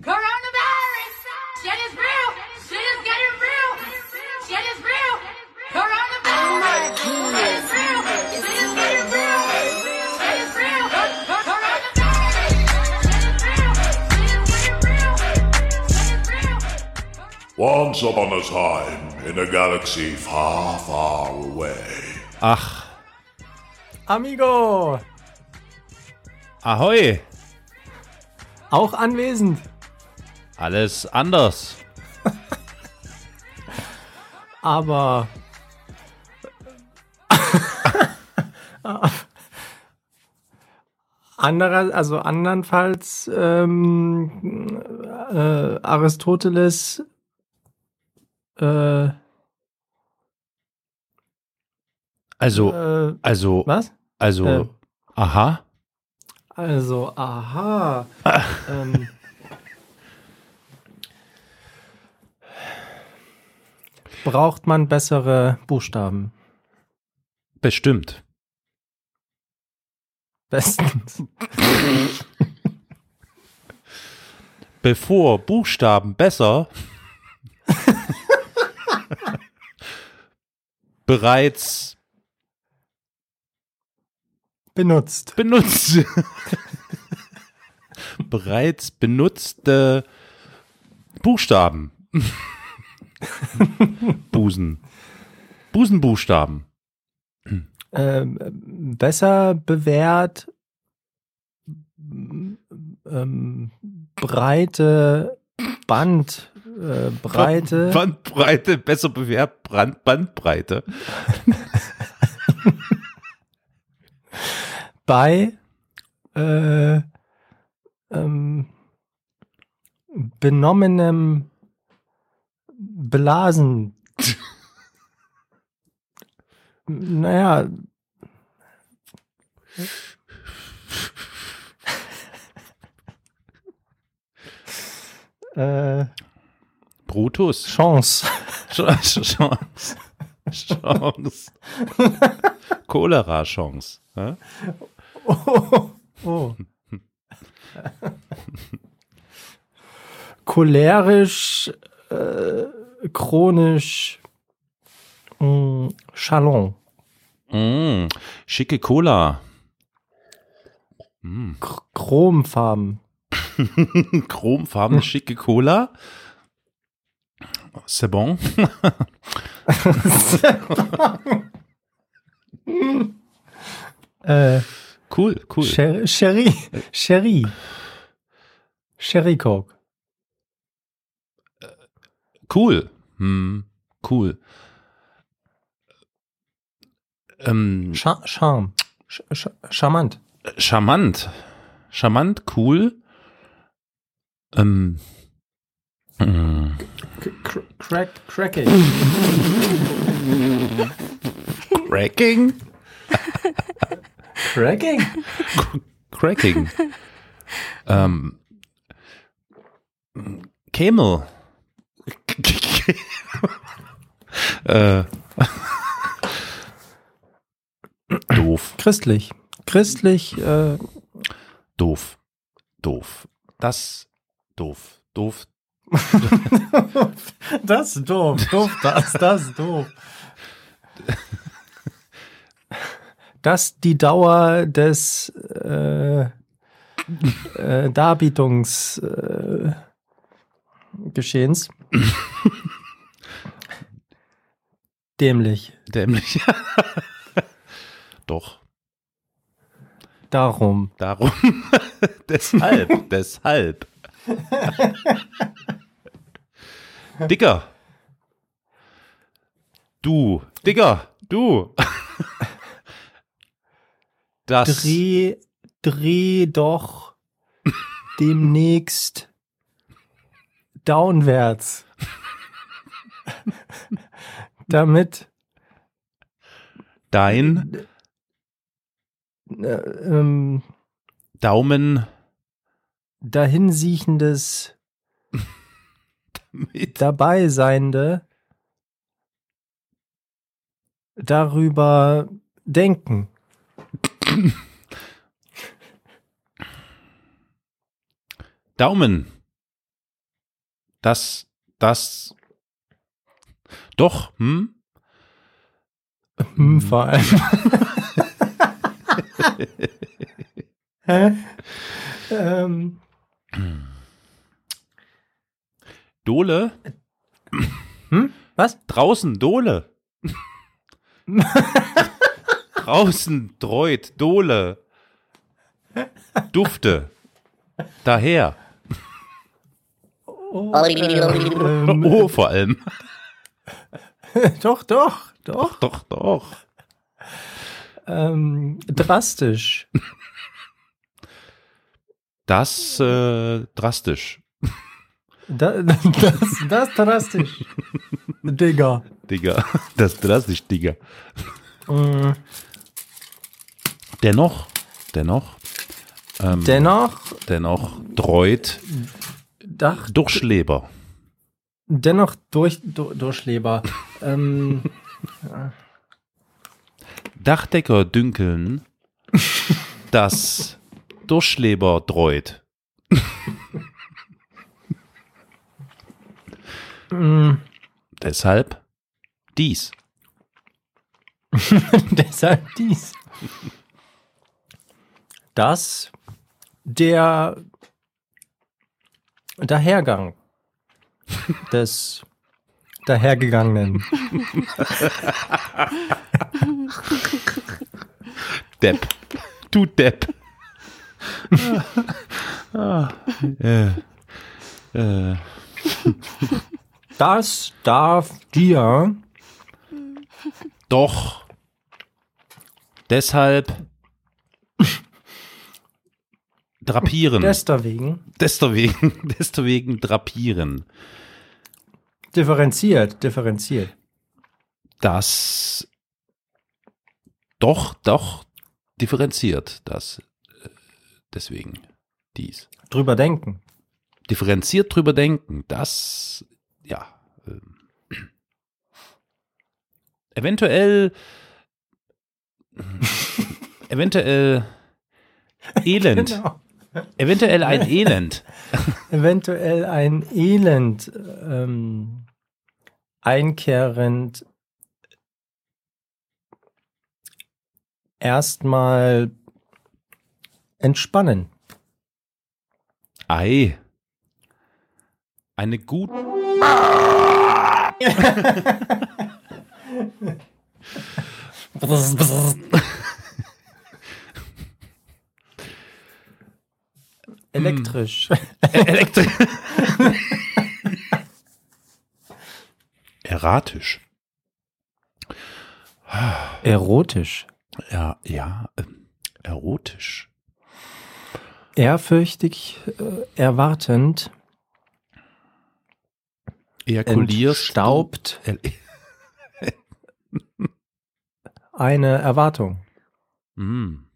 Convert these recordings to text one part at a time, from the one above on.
Coronavirus! Shit is real! Shit is getting real! Shit is real! Coronavirus! Shit is real! Shit is getting real! Shit is real! Coronavirus! Shit is real! Shit is getting real! Shit is real! Once upon a time, in a galaxy far, far away. Ach, Amigo! ahoi! Auch anwesend. Alles anders. Aber. Anderer, also andernfalls ähm, äh, Aristoteles äh, Also, äh, also, was? also, Äh. aha. Also, aha. ähm, braucht man bessere Buchstaben? Bestimmt. Bestens. Bevor Buchstaben besser bereits Benutzt. benutzt bereits benutzte Buchstaben. Busen. Busenbuchstaben. ähm, besser bewährt ähm, breite Band äh, breite Bandbreite, besser bewerbt, Brand, Bandbreite. bei äh, ähm, benommenem Blasen. naja. äh, Brutus. Chance. Ch- Chance. Chance. Cholera-Chance. Ja? Oh. oh. Cholerisch, äh, chronisch, mh, Chalon. Mm, schicke Cola. Ch- Chromfarben. Chromfarbene schicke Cola. C'est bon. Äh, Cool, cool. Sher Sherry. Sherry. Sherry Coke. Cool. Hm, cool. Ähm, Cha Charme. Ch ch charmant. charmant. Charmant, cool. Ähm, Cr crack cracking. cracking? cracking? Cracking. ähm, Camel. Äh, doof, Christlich. Christlich, äh, doof, doof. Das, doof, doof. Das ist doof, doof, das, das ist doof. Dass die Dauer des äh, äh, Darbietungs äh, Geschehens dämlich. Dämlich. Doch, Darum. darum. deshalb, deshalb. Dicker. Du, Dicker, du. Das. Dreh, dreh doch demnächst downwärts. Damit Dein äh, ähm, Daumen dahinsiechendes mit Dabeiseiende darüber denken. Daumen Das, das. Doch, hm? Hm, vor allem. Ähm, Dole? hm? Was? Draußen, Dole. Draußen, Dreut, Dole. Dufte. Daher. Oh, ähm, Oh, vor allem. doch, doch, doch. Doch, doch. Ähm, drastisch. Das äh, drastisch, Da, das, das drastisch. Digga. Digga. Das drastisch, Digga. Mm, Dennoch, dennoch, ähm, Dennoch, dennoch Dreut, Dach, Durchschleber. dennoch durch, du, Durchleber. ähm, Dachdecker dünkeln, das Durchschleber Dreut. mm, Deshalb dies. deshalb dies. Das der Dahergang des Dahergegangenen. Depp. Du Depp. ah, äh, äh, Das darf dir doch. Deshalb drapieren. deswegen deswegen, deswegen drapieren. differenziert, differenziert. Das doch, doch differenziert. Das äh, deswegen dies. Drüber denken. Differenziert drüber denken. Das ja. Ähm, eventuell eventuell Elend. Genau. Eventuell ein Elend. Eventuell ein Elend ähm, einkehrend erstmal entspannen. Ei. Eine gut. Elektrisch. Elektri Erratisch. Erotisch. Ja, ja, ähm, erotisch. Ehrfürchtig, äh, erwartend, Ejakulierst entstaubt du- eine Erwartung. Mm,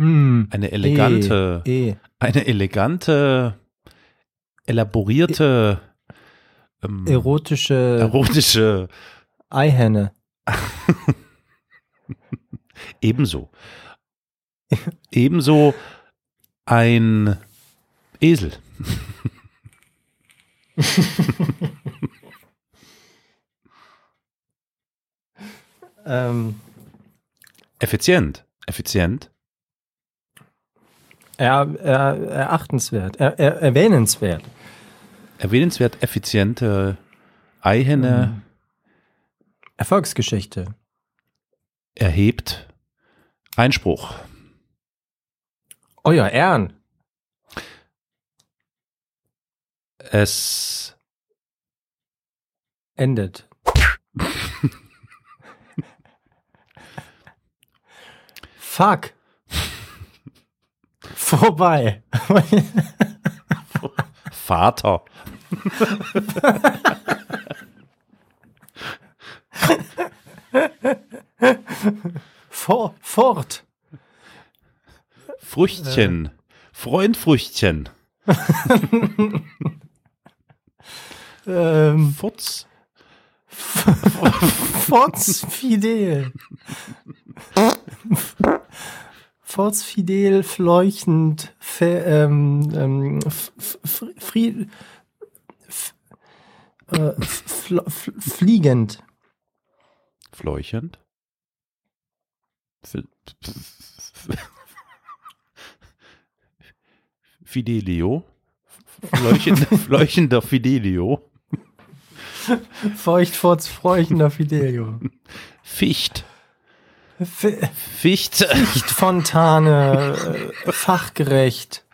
Mm. eine elegante, E. eine elegante, elaborierte, ähm, Erotische erotische, Eihenne. ebenso. ebenso ein Esel. Ähm, Effizient. Effizient. Er, er, erachtenswert, er, er, erwähnenswert. Erwähnenswert effiziente Eihenne Erfolgsgeschichte. erhebt Einspruch. Euer Ehren. Es Endet. Fuck. Vorbei. Vater. For, fort. Früchtchen. Freundfrüchtchen. Ähm, Futz. Forts Fidel. Forts Fidel, fleuchtend, fe, ähm, ähm, f- f- Fried, f- Äh, fl fl fliegend. Fleuchend. Fi- Fidelio. Fleuchender, fleuchender Fidelio. Feucht vor freuchender Fidelio. Ficht. F Ficht. Lichtfontane, äh, fachgerecht,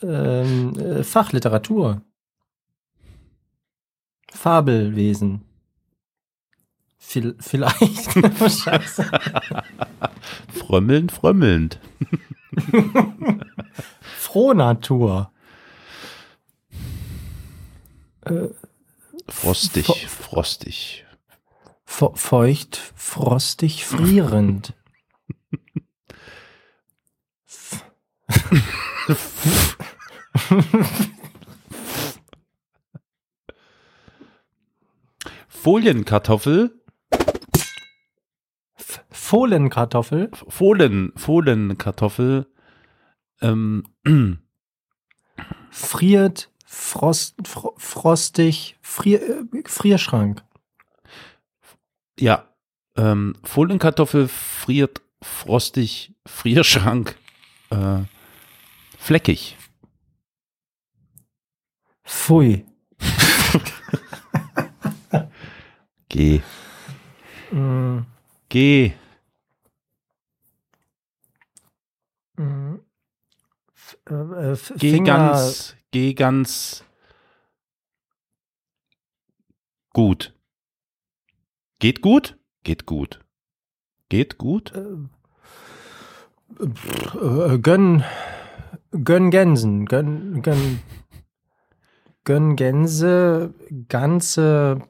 ähm, äh, Fachliteratur, Fabelwesen. Viel, vielleicht. Scheiße. Frömmeln, frömmelnd. Frohnatur. Frostig, frostig. Fe feucht, frostig, frierend. Folienkartoffel. F Fohlenkartoffel. Fohlen, Fohlenkartoffel. Ähm, Friert, frost, fro frostig, frier, äh, Frierschrank. Ja. Ähm, Fohlenkartoffel friert frostig, Frierschrank. Äh, fleckig. Pfui. Geh. Mm, Geh. mm. Äh, Geh ganz, geh ganz gut. Geht gut? Geht gut. Geht gut? äh, gönn, gönn Gänsen, gönn, gönn, gönn Gänse, ganze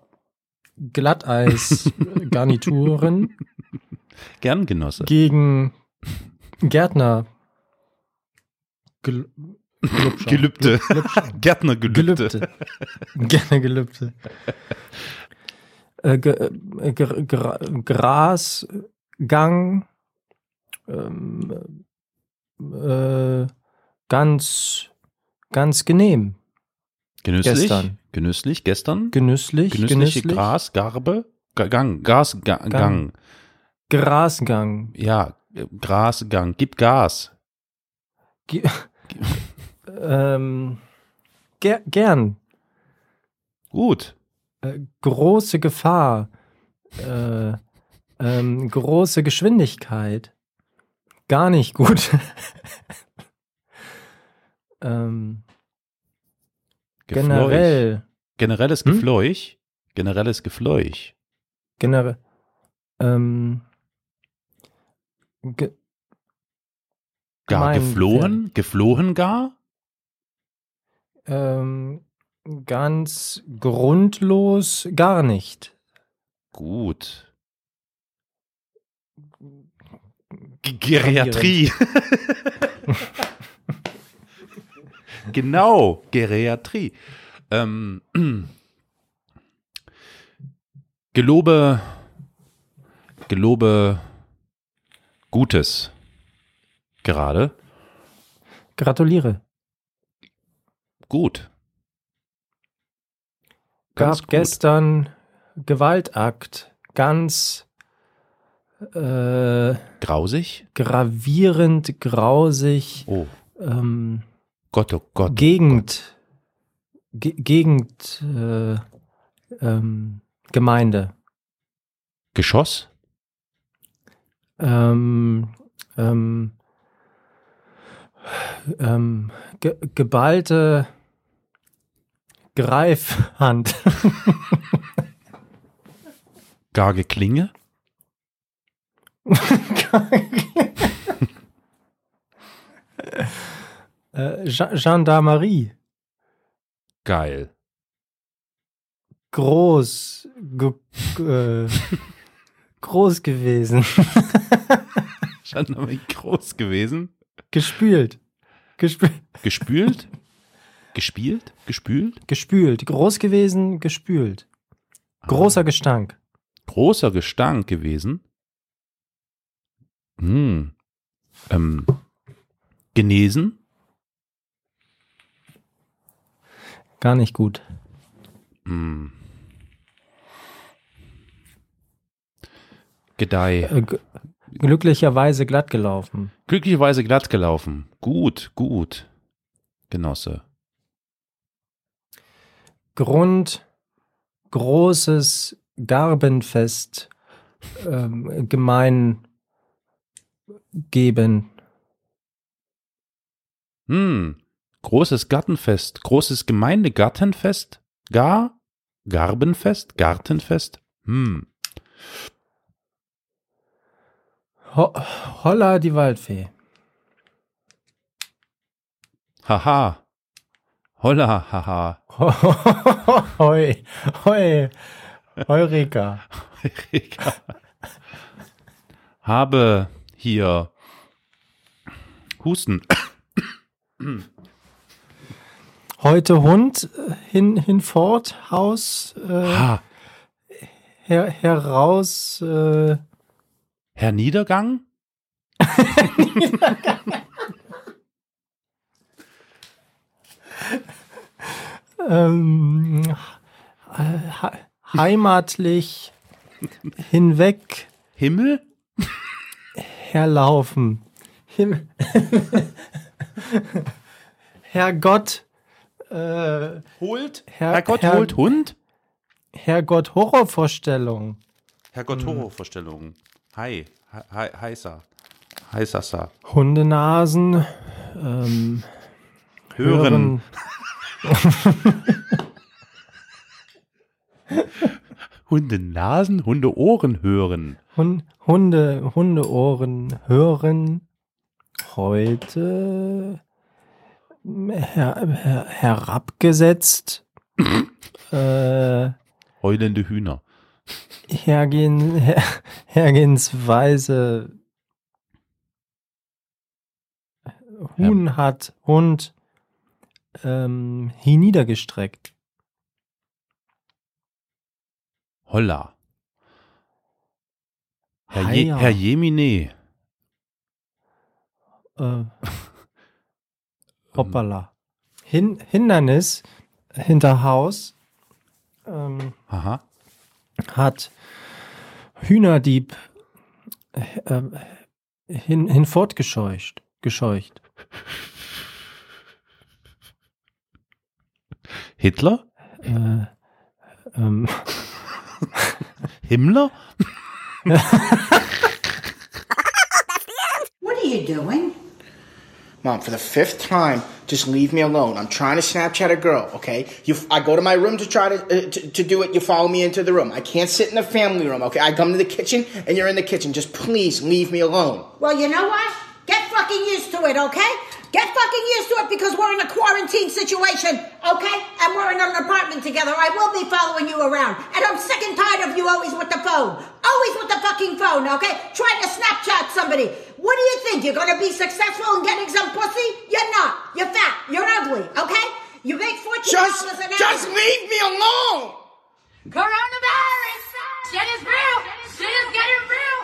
Glatteis-Garnituren Gern, Genosse. gegen Gärtner. Gel. Gelübde. Gelübscher. Gärtnergelübde. Gelübde. Gerne Gelübde. Äh, ge, äh, gra, Grasgang. Ähm, äh, ganz, ganz genehm. Genüsslich. Gestern. Genüsslich. Gestern. Genüsslich. Genüssliche genüsslich. Gras, Garbe. Ga- Gang. Gas, ga, Gang. Gang. Grasgang. Ja. Grasgang. Gib Gas. Ge ähm, ger gern. Gut. Äh, große Gefahr. Äh, ähm, große Geschwindigkeit. Gar nicht gut. ähm, Gefleuch. generell. Generelles Hm? Gefleuch. Generelles Gefleuch. Generell. Ähm, ge Gar geflohen? Geflohen gar? ähm, ganz grundlos gar nicht. Gut. Geriatrie. genau, Geriatrie. Ähm, gelobe, gelobe Gutes. Gerade. Gratuliere. Gut. Gab gut. gestern Gewaltakt. Ganz äh, Grausig? gravierend, grausig. Oh Ähm, Gott, oh Gott. Gegend. Ge Gegend. Äh, ähm, Gemeinde. Geschoss? Ähm, ähm, ähm, ge geballte Greifhand. Gar Geklinge? äh, Gendarmerie. Geil. Groß. Äh, groß gewesen. Aber groß gewesen. Gespült. Gespült. Gespült? Gespielt? Gespült? Gespült. Groß gewesen, gespült. Großer Gestank. Großer Gestank gewesen. Hm. Ähm. Genesen? Gar nicht gut. Hm. Gedeih. Äh, glücklicherweise glatt gelaufen. Glücklicherweise glatt gelaufen. Gut, gut. Genosse. Grund, großes Garbenfest, ähm, gemein geben. Hm. Großes Gartenfest. Großes Gemeindegartenfest. Gar? Garbenfest? Gartenfest? Hm. Ho Holla die Waldfee. Haha. Holla, haha. Hoi, hoi, Heureka. Erika. Habe hier Husten. Heute Hund äh, hin, hinfort, Haus äh, Ha. her, heraus. Äh, Herr Niedergang? ähm, he heimatlich hinweg Himmel? herlaufen. Him Herrgott, äh, Holt? Herr- Herrgott Herr- holt Hund? Herrgott Horrorvorstellung. Herrgott Horrorvorstellungen. Hi. Hi, hi, heißer. Heißer. Hundenasen, ähm, Hören. Hundenasen, Hundeohren hören. Hun Hunde, Hundeohren hören. Heute her her herabgesetzt. äh, Heulende Hühner. hergehen, her hergehensweise Huhn hat Hund ähm, hinniedergestreckt. Holla. Herr, Je. Herr Jemine. Äh, hoppala. Hin Hindernis hinter Haus ähm, Aha. hat Hühnerdieb äh, hin, hinfortgescheucht. Gescheucht. Hitler? Äh, ähm, Himmler? What are you doing? Mom, for the fifth time, just leave me alone. I'm trying to Snapchat a girl, okay? You, I go to my room to try to, uh, to to do it. You follow me into the room. I can't sit in the family room, okay? I come to the kitchen and you're in the kitchen. Just please leave me alone. Well, you know what? Get fucking used to it, okay? Get fucking used to it because we're in a quarantine situation, okay? And we're in an apartment together. I will be following you around. And I'm sick and tired of you always with the phone. Always with the fucking phone, okay? Trying to Snapchat somebody. What do you think? You're gonna be successful in getting some pussy? You're not. You're fat. You're ugly, okay? You make $14 Just, an hour. just leave me alone. Coronavirus! Shit is real! Shit is getting real!